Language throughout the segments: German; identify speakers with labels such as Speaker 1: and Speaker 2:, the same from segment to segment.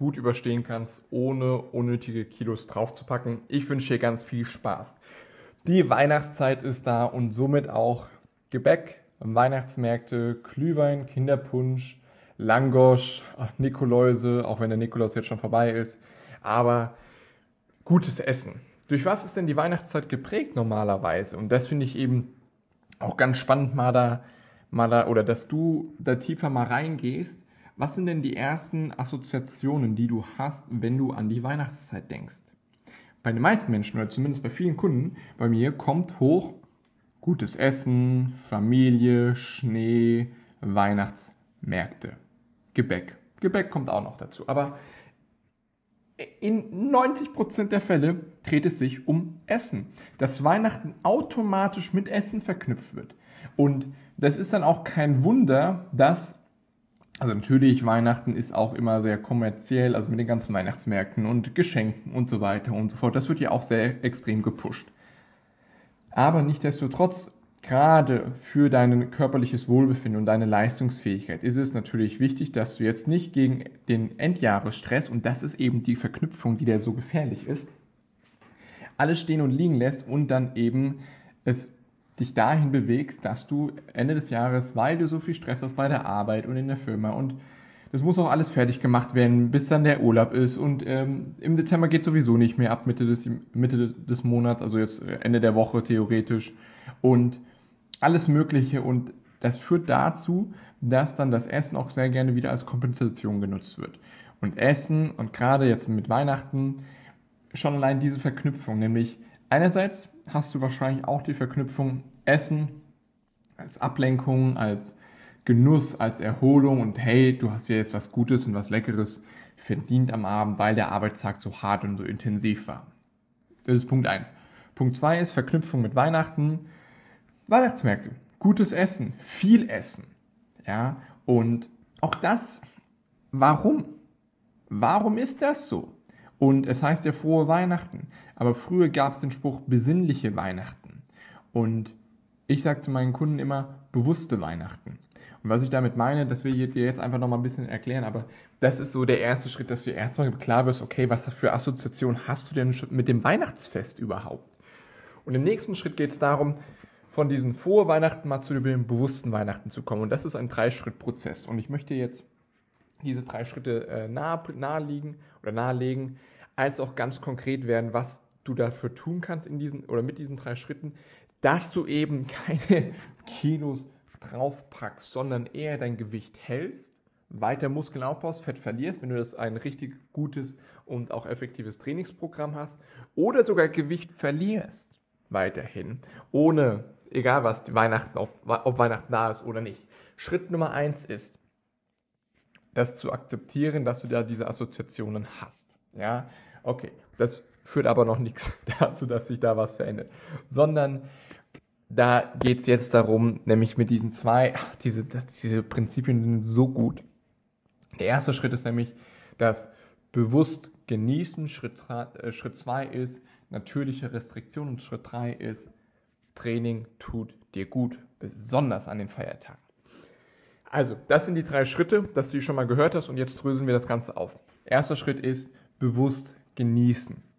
Speaker 1: gut überstehen kannst, ohne unnötige Kilos draufzupacken. Ich wünsche dir ganz viel Spaß. Die Weihnachtszeit ist da und somit auch Gebäck, Weihnachtsmärkte, Glühwein, Kinderpunsch, Langosch, Nikoläuse, auch wenn der Nikolaus jetzt schon vorbei ist. Aber gutes Essen. Durch was ist denn die Weihnachtszeit geprägt normalerweise? Und das finde ich eben auch ganz spannend, mal da, mal da, oder dass du da tiefer mal reingehst was sind denn die ersten Assoziationen, die du hast, wenn du an die Weihnachtszeit denkst? Bei den meisten Menschen oder zumindest bei vielen Kunden bei mir kommt hoch gutes Essen, Familie, Schnee, Weihnachtsmärkte, Gebäck. Gebäck kommt auch noch dazu. Aber in 90% der Fälle dreht es sich um Essen. Dass Weihnachten automatisch mit Essen verknüpft wird. Und das ist dann auch kein Wunder, dass also natürlich, Weihnachten ist auch immer sehr kommerziell, also mit den ganzen Weihnachtsmärkten und Geschenken und so weiter und so fort. Das wird ja auch sehr extrem gepusht. Aber nichtdestotrotz, gerade für dein körperliches Wohlbefinden und deine Leistungsfähigkeit ist es natürlich wichtig, dass du jetzt nicht gegen den Endjahresstress, und das ist eben die Verknüpfung, die da so gefährlich ist, alles stehen und liegen lässt und dann eben es dich dahin bewegst, dass du Ende des Jahres, weil du so viel Stress hast bei der Arbeit und in der Firma und das muss auch alles fertig gemacht werden, bis dann der Urlaub ist und ähm, im Dezember geht sowieso nicht mehr ab Mitte des, Mitte des Monats, also jetzt Ende der Woche theoretisch und alles Mögliche und das führt dazu, dass dann das Essen auch sehr gerne wieder als Kompensation genutzt wird. Und Essen und gerade jetzt mit Weihnachten schon allein diese Verknüpfung, nämlich einerseits hast du wahrscheinlich auch die Verknüpfung Essen als Ablenkung, als Genuss, als Erholung und hey, du hast ja jetzt was Gutes und was Leckeres verdient am Abend, weil der Arbeitstag so hart und so intensiv war. Das ist Punkt 1. Punkt 2 ist Verknüpfung mit Weihnachten. Weihnachtsmärkte, gutes Essen, viel Essen. Ja, und auch das, warum? Warum ist das so? Und es heißt ja frohe Weihnachten. Aber früher gab es den Spruch besinnliche Weihnachten. Und ich sage zu meinen Kunden immer bewusste Weihnachten. Und was ich damit meine, das will ich dir jetzt einfach nochmal ein bisschen erklären, aber das ist so der erste Schritt, dass du erstmal klar wirst, okay, was für Assoziationen hast du denn mit dem Weihnachtsfest überhaupt? Und im nächsten Schritt geht es darum, von diesen frohe Weihnachten mal zu dem bewussten Weihnachten zu kommen. Und das ist ein Drei-Schritt-Prozess. Und ich möchte jetzt diese drei Schritte äh, nahe, naheliegen oder nahelegen, als auch ganz konkret werden, was du dafür tun kannst in diesen oder mit diesen drei Schritten, dass du eben keine Kilos draufpackst, sondern eher dein Gewicht hältst, weiter Muskeln aufbaust, Fett verlierst, wenn du das ein richtig gutes und auch effektives Trainingsprogramm hast, oder sogar Gewicht verlierst weiterhin, ohne, egal was Weihnachten, ob, ob Weihnachten da ist oder nicht. Schritt Nummer eins ist, das zu akzeptieren, dass du da diese Assoziationen hast. Ja, okay. Das führt aber noch nichts dazu, dass sich da was verändert. Sondern da geht es jetzt darum, nämlich mit diesen zwei, ach, diese, das, diese Prinzipien sind so gut. Der erste Schritt ist nämlich das bewusst genießen. Schritt, äh, Schritt zwei ist natürliche Restriktion und Schritt drei ist Training tut dir gut, besonders an den Feiertagen. Also, das sind die drei Schritte, dass du schon mal gehört hast und jetzt dröseln wir das Ganze auf. Erster Schritt ist bewusst genießen.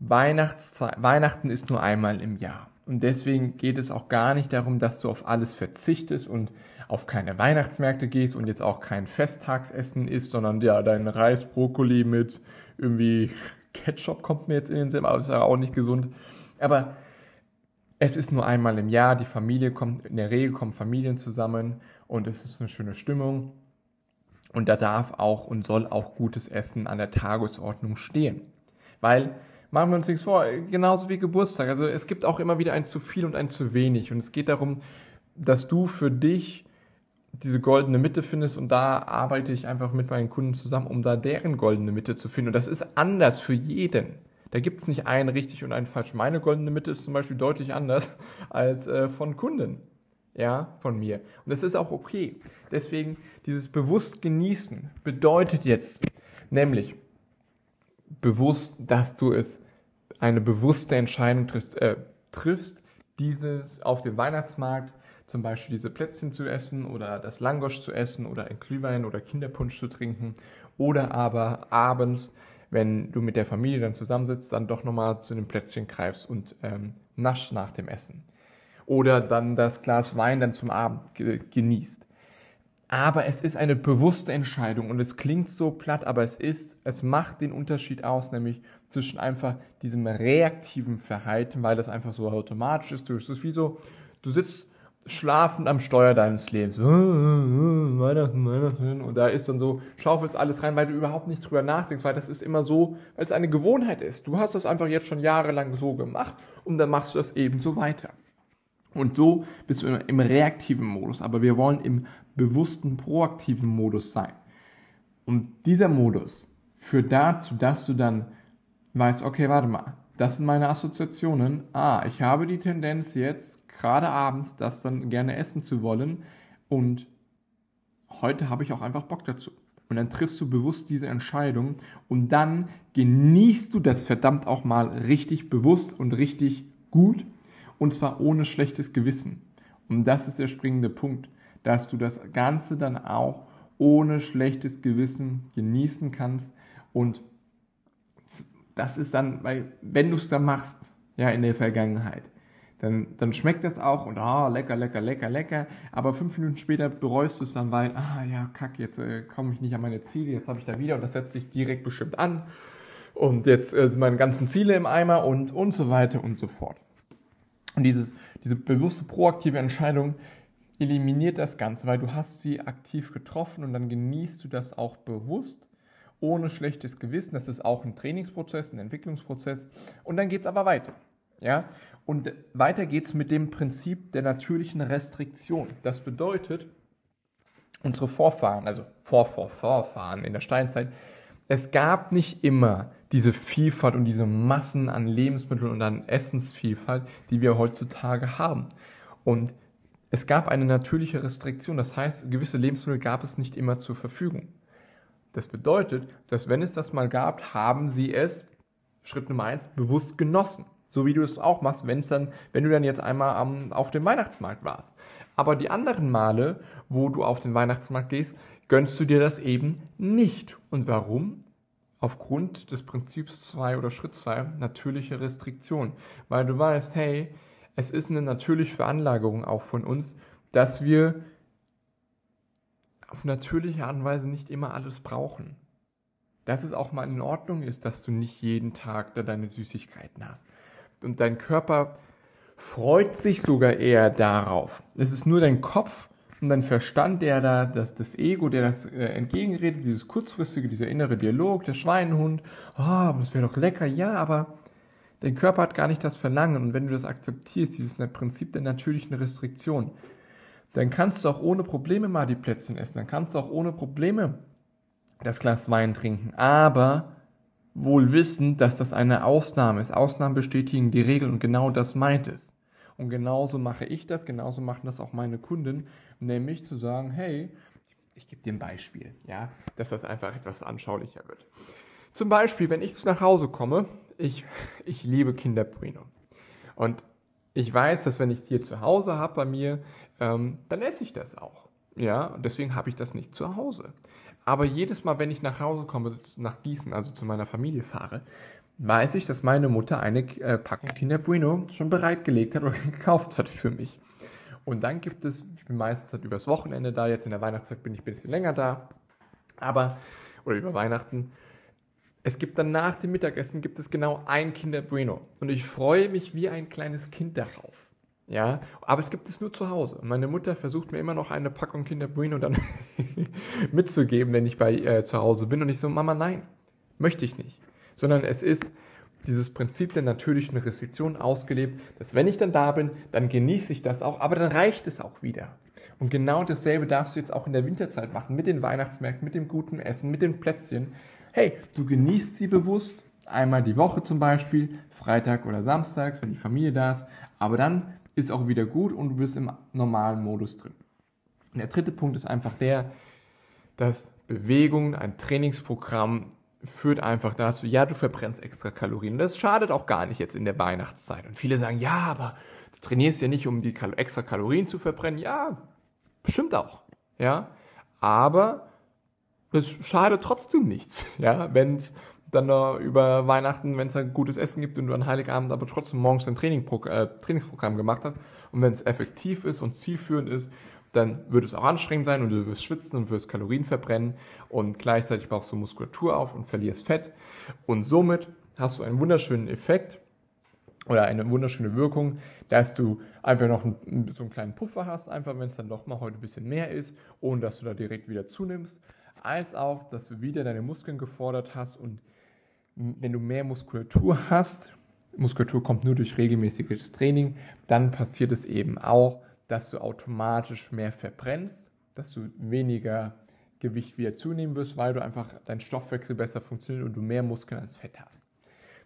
Speaker 1: Weihnachten ist nur einmal im Jahr. Und deswegen geht es auch gar nicht darum, dass du auf alles verzichtest und auf keine Weihnachtsmärkte gehst und jetzt auch kein Festtagsessen isst, sondern ja, dein Reis, Brokkoli mit irgendwie Ketchup kommt mir jetzt in den Sinn, aber ist ja auch nicht gesund. Aber es ist nur einmal im Jahr, die Familie kommt, in der Regel kommen Familien zusammen und es ist eine schöne Stimmung. Und da darf auch und soll auch gutes Essen an der Tagesordnung stehen. Weil, machen wir uns nichts vor, genauso wie Geburtstag. Also es gibt auch immer wieder eins zu viel und eins zu wenig. Und es geht darum, dass du für dich diese goldene Mitte findest und da arbeite ich einfach mit meinen Kunden zusammen, um da deren goldene Mitte zu finden. Und das ist anders für jeden. Da gibt es nicht einen richtig und einen falsch. Meine goldene Mitte ist zum Beispiel deutlich anders als äh, von Kunden. Ja, von mir. Und das ist auch okay. Deswegen, dieses bewusst genießen bedeutet jetzt, nämlich bewusst, dass du es eine bewusste Entscheidung triffst, äh, triffst dieses auf dem Weihnachtsmarkt zum Beispiel diese Plätzchen zu essen oder das Langosch zu essen oder ein Glühwein oder Kinderpunsch zu trinken oder aber abends, wenn du mit der Familie dann zusammensitzt, dann doch nochmal zu den Plätzchen greifst und ähm, nasch nach dem Essen. Oder dann das Glas Wein dann zum Abend genießt. Aber es ist eine bewusste Entscheidung und es klingt so platt, aber es ist, es macht den Unterschied aus, nämlich zwischen einfach diesem reaktiven Verhalten, weil das einfach so automatisch ist. Es ist wie so, du sitzt schlafend am Steuer deines Lebens. Weihnachten, Weihnachten. Und da ist dann so, schaufelst alles rein, weil du überhaupt nicht drüber nachdenkst, weil das ist immer so, weil es eine Gewohnheit ist. Du hast das einfach jetzt schon jahrelang so gemacht und dann machst du das ebenso weiter. Und so bist du im reaktiven Modus, aber wir wollen im bewussten, proaktiven Modus sein. Und dieser Modus führt dazu, dass du dann weißt, okay, warte mal, das sind meine Assoziationen. Ah, ich habe die Tendenz jetzt, gerade abends, das dann gerne essen zu wollen. Und heute habe ich auch einfach Bock dazu. Und dann triffst du bewusst diese Entscheidung und dann genießt du das verdammt auch mal richtig bewusst und richtig gut und zwar ohne schlechtes Gewissen. Und das ist der springende Punkt, dass du das Ganze dann auch ohne schlechtes Gewissen genießen kannst und das ist dann, weil wenn du es dann machst, ja, in der Vergangenheit, dann, dann schmeckt das auch und ah, lecker, lecker, lecker, lecker. Aber fünf Minuten später bereust du es dann, weil, ah ja, kack, jetzt äh, komme ich nicht an meine Ziele, jetzt habe ich da wieder und das setzt sich direkt bestimmt an. Und jetzt äh, sind meine ganzen Ziele im Eimer und, und so weiter und so fort. Und dieses, diese bewusste, proaktive Entscheidung eliminiert das Ganze, weil du hast sie aktiv getroffen und dann genießt du das auch bewusst ohne schlechtes Gewissen. Das ist auch ein Trainingsprozess, ein Entwicklungsprozess. Und dann geht es aber weiter. Ja? Und weiter geht es mit dem Prinzip der natürlichen Restriktion. Das bedeutet, unsere Vorfahren, also Vorvorvorfahren in der Steinzeit, es gab nicht immer diese Vielfalt und diese Massen an Lebensmitteln und an Essensvielfalt, die wir heutzutage haben. Und es gab eine natürliche Restriktion, das heißt, gewisse Lebensmittel gab es nicht immer zur Verfügung. Das bedeutet, dass wenn es das mal gab, haben sie es, Schritt Nummer eins, bewusst genossen. So wie du es auch machst, wenn es dann, wenn du dann jetzt einmal am, auf dem Weihnachtsmarkt warst. Aber die anderen Male, wo du auf den Weihnachtsmarkt gehst, gönnst du dir das eben nicht. Und warum? Aufgrund des Prinzips 2 oder Schritt 2, natürliche Restriktion. Weil du weißt, hey, es ist eine natürliche Veranlagerung auch von uns, dass wir auf natürliche Art nicht immer alles brauchen. Dass es auch mal in Ordnung ist, dass du nicht jeden Tag da deine Süßigkeiten hast. Und dein Körper freut sich sogar eher darauf. Es ist nur dein Kopf und dein Verstand, der da, das, das Ego, der das äh, entgegenredet, dieses kurzfristige, dieser innere Dialog, der Schweinehund, oh, aber das wäre doch lecker, ja, aber dein Körper hat gar nicht das Verlangen. Und wenn du das akzeptierst, dieses Prinzip der natürlichen Restriktion, dann kannst du auch ohne Probleme mal die Plätzchen essen, dann kannst du auch ohne Probleme das Glas Wein trinken, aber wohl wissend, dass das eine Ausnahme ist. Ausnahmen bestätigen die Regel und genau das meint es. Und genauso mache ich das, genauso machen das auch meine Kunden, nämlich zu sagen, hey, ich gebe dir ein Beispiel, ja, dass das einfach etwas anschaulicher wird. Zum Beispiel, wenn ich nach Hause komme, ich, ich liebe Kinder Bueno. Und ich weiß, dass wenn ich hier zu Hause habe bei mir, ähm, dann esse ich das auch. Ja, deswegen habe ich das nicht zu Hause. Aber jedes Mal, wenn ich nach Hause komme, nach Gießen, also zu meiner Familie fahre, weiß ich, dass meine Mutter eine äh, Packung Kinder Bueno schon bereitgelegt hat oder gekauft hat für mich. Und dann gibt es, ich bin meistens halt übers Wochenende da, jetzt in der Weihnachtszeit bin ich ein bisschen länger da, aber, oder über Weihnachten. Es gibt dann nach dem Mittagessen gibt es genau ein Kinder Bueno. Und ich freue mich wie ein kleines Kind darauf. Ja, aber es gibt es nur zu Hause. Meine Mutter versucht mir immer noch eine Packung Kinder Bueno dann mitzugeben, wenn ich bei äh, zu Hause bin. Und ich so, Mama, nein, möchte ich nicht. Sondern es ist dieses Prinzip der natürlichen Restriktion ausgelebt, dass wenn ich dann da bin, dann genieße ich das auch, aber dann reicht es auch wieder. Und genau dasselbe darfst du jetzt auch in der Winterzeit machen, mit den Weihnachtsmärkten, mit dem guten Essen, mit den Plätzchen. Hey, du genießt sie bewusst, einmal die Woche zum Beispiel, Freitag oder Samstags, wenn die Familie da ist, aber dann ist auch wieder gut und du bist im normalen Modus drin. Und der dritte Punkt ist einfach der, dass Bewegung, ein Trainingsprogramm führt einfach dazu, ja, du verbrennst extra Kalorien. Das schadet auch gar nicht jetzt in der Weihnachtszeit. Und viele sagen, ja, aber du trainierst ja nicht, um die extra Kalorien zu verbrennen. Ja, bestimmt auch. Ja, aber es schadet trotzdem nichts. Ja, wenn dann da über Weihnachten, wenn es ein gutes Essen gibt und du an Heiligabend aber trotzdem morgens ein Training, äh, Trainingsprogramm gemacht hast und wenn es effektiv ist und zielführend ist, dann wird es auch anstrengend sein und du wirst schwitzen und wirst Kalorien verbrennen und gleichzeitig baust du Muskulatur auf und verlierst Fett und somit hast du einen wunderschönen Effekt oder eine wunderschöne Wirkung, dass du einfach noch einen, so einen kleinen Puffer hast, einfach wenn es dann doch mal heute ein bisschen mehr ist, ohne dass du da direkt wieder zunimmst, als auch, dass du wieder deine Muskeln gefordert hast und wenn du mehr Muskulatur hast, Muskulatur kommt nur durch regelmäßiges Training, dann passiert es eben auch, dass du automatisch mehr verbrennst, dass du weniger Gewicht wieder zunehmen wirst, weil du einfach dein Stoffwechsel besser funktioniert und du mehr Muskeln als Fett hast.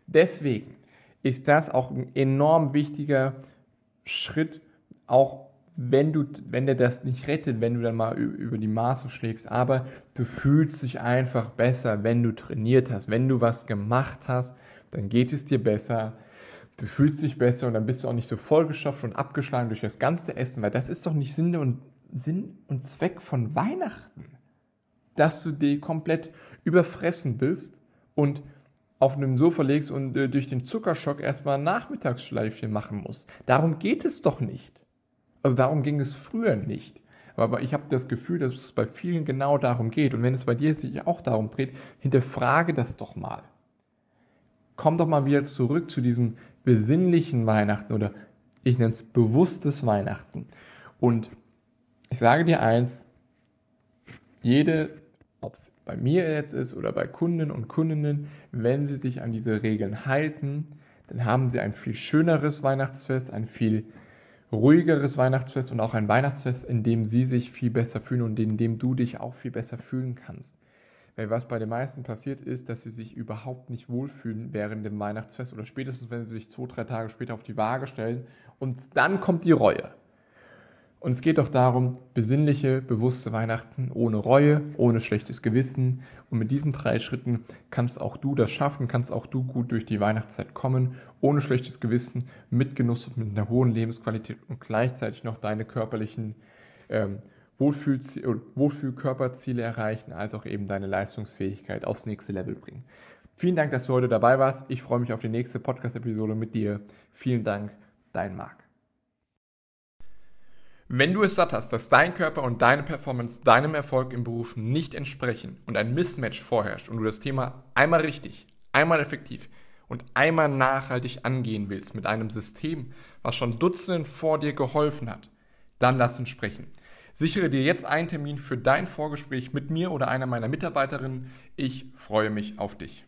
Speaker 1: Deswegen ist das auch ein enorm wichtiger Schritt, auch wenn du, wenn der das nicht rettet, wenn du dann mal über die Maße schlägst, aber du fühlst dich einfach besser, wenn du trainiert hast, wenn du was gemacht hast, dann geht es dir besser, du fühlst dich besser und dann bist du auch nicht so vollgestopft und abgeschlagen durch das ganze Essen, weil das ist doch nicht Sinn und, Sinn und Zweck von Weihnachten, dass du dir komplett überfressen bist und auf einem Sofa legst und äh, durch den Zuckerschock erstmal ein Nachmittagsschleifchen machen musst. Darum geht es doch nicht. Also darum ging es früher nicht. Aber ich habe das Gefühl, dass es bei vielen genau darum geht. Und wenn es bei dir sich auch darum dreht, hinterfrage das doch mal. Komm doch mal wieder zurück zu diesem besinnlichen Weihnachten oder ich nenne es bewusstes Weihnachten. Und ich sage dir eins, jede, ob es bei mir jetzt ist oder bei Kunden und Kundinnen, wenn sie sich an diese Regeln halten, dann haben sie ein viel schöneres Weihnachtsfest, ein viel ruhigeres Weihnachtsfest und auch ein Weihnachtsfest, in dem sie sich viel besser fühlen und in dem du dich auch viel besser fühlen kannst. Weil was bei den meisten passiert ist, dass sie sich überhaupt nicht wohlfühlen während dem Weihnachtsfest oder spätestens, wenn sie sich zwei, drei Tage später auf die Waage stellen und dann kommt die Reue. Und es geht doch darum, besinnliche, bewusste Weihnachten ohne Reue, ohne schlechtes Gewissen. Und mit diesen drei Schritten kannst auch du das schaffen, kannst auch du gut durch die Weihnachtszeit kommen, ohne schlechtes Gewissen, mit Genuss und mit einer hohen Lebensqualität und gleichzeitig noch deine körperlichen ähm, Wohlfühlkörperziele erreichen, als auch eben deine Leistungsfähigkeit aufs nächste Level bringen. Vielen Dank, dass du heute dabei warst. Ich freue mich auf die nächste Podcast-Episode mit dir. Vielen Dank, dein Marc. Wenn du es satt hast, dass dein Körper und deine Performance deinem Erfolg im Beruf nicht entsprechen und ein Mismatch vorherrscht und du das Thema einmal richtig, einmal effektiv und einmal nachhaltig angehen willst mit einem System, was schon Dutzenden vor dir geholfen hat, dann lass uns sprechen. Sichere dir jetzt einen Termin für dein Vorgespräch mit mir oder einer meiner Mitarbeiterinnen. Ich freue mich auf dich.